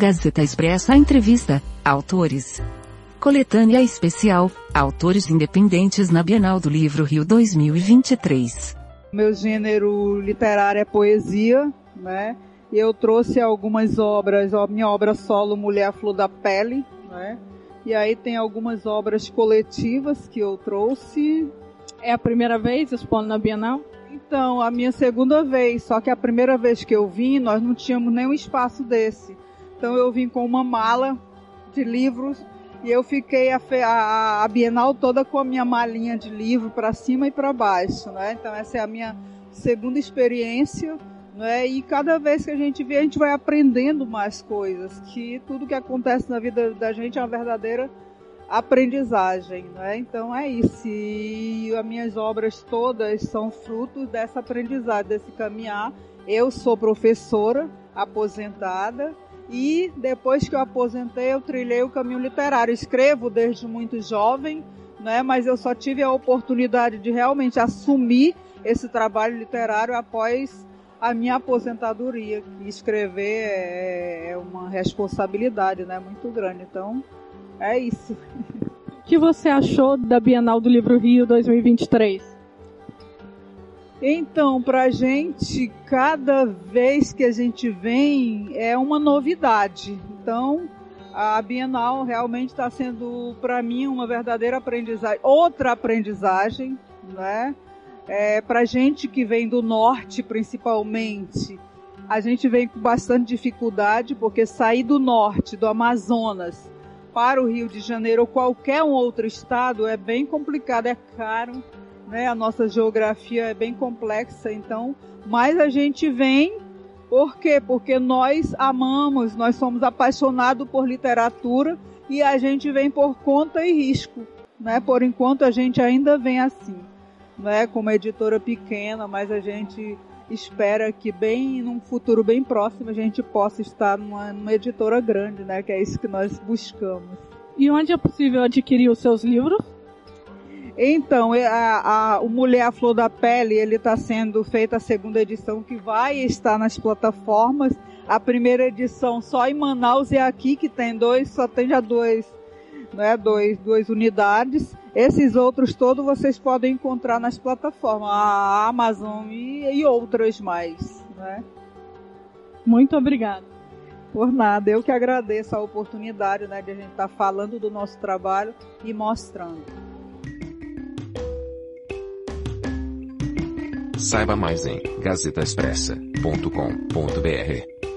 Gazeta Expressa Entrevista, Autores. Coletânea Especial, Autores Independentes na Bienal do Livro Rio 2023. Meu gênero literário é poesia, né? E eu trouxe algumas obras, a minha obra solo Mulher Flor da Pele, né? E aí tem algumas obras coletivas que eu trouxe. É a primeira vez expondo na Bienal? Então, a minha segunda vez, só que a primeira vez que eu vim, nós não tínhamos nenhum espaço desse. Então eu vim com uma mala de livros e eu fiquei a, a, a Bienal toda com a minha malinha de livro para cima e para baixo, né? Então essa é a minha segunda experiência, né? E cada vez que a gente vê, a gente vai aprendendo mais coisas, que tudo que acontece na vida da gente é uma verdadeira aprendizagem, né? Então é isso. E as minhas obras todas são frutos dessa aprendizagem, desse caminhar. Eu sou professora aposentada e depois que eu aposentei, eu trilhei o caminho literário. Escrevo desde muito jovem, né? Mas eu só tive a oportunidade de realmente assumir esse trabalho literário após a minha aposentadoria. Escrever é, é uma responsabilidade, né? Muito grande. Então, é isso. O que você achou da Bienal do Livro Rio 2023? Então, para a gente, cada vez que a gente vem é uma novidade. Então, a Bienal realmente está sendo, para mim, uma verdadeira aprendizagem, outra aprendizagem, né? É, para gente que vem do norte, principalmente, a gente vem com bastante dificuldade, porque sair do norte, do Amazonas, para o Rio de Janeiro ou qualquer um outro estado é bem complicado, é caro né? A nossa geografia é bem complexa, então, mas a gente vem por quê? Porque nós amamos, nós somos apaixonados por literatura e a gente vem por conta e risco, né? Por enquanto a gente ainda vem assim, né? Como editora pequena, mas a gente espera que bem num futuro bem próximo a gente possa estar numa, numa editora grande, né? Que é isso que nós buscamos. E onde é possível adquirir os seus livros? Então, é, a, a, o Mulher à Flor da Pele, ele está sendo feita a segunda edição que vai estar nas plataformas. A primeira edição só em Manaus e aqui que tem dois, só tem já dois, né, dois, duas unidades. Esses outros todos vocês podem encontrar nas plataformas, a Amazon e, e outras mais, né? Muito obrigada. Por nada, eu que agradeço a oportunidade, né, de a gente estar tá falando do nosso trabalho e mostrando. Saiba mais em gazetaexpressa.com.br.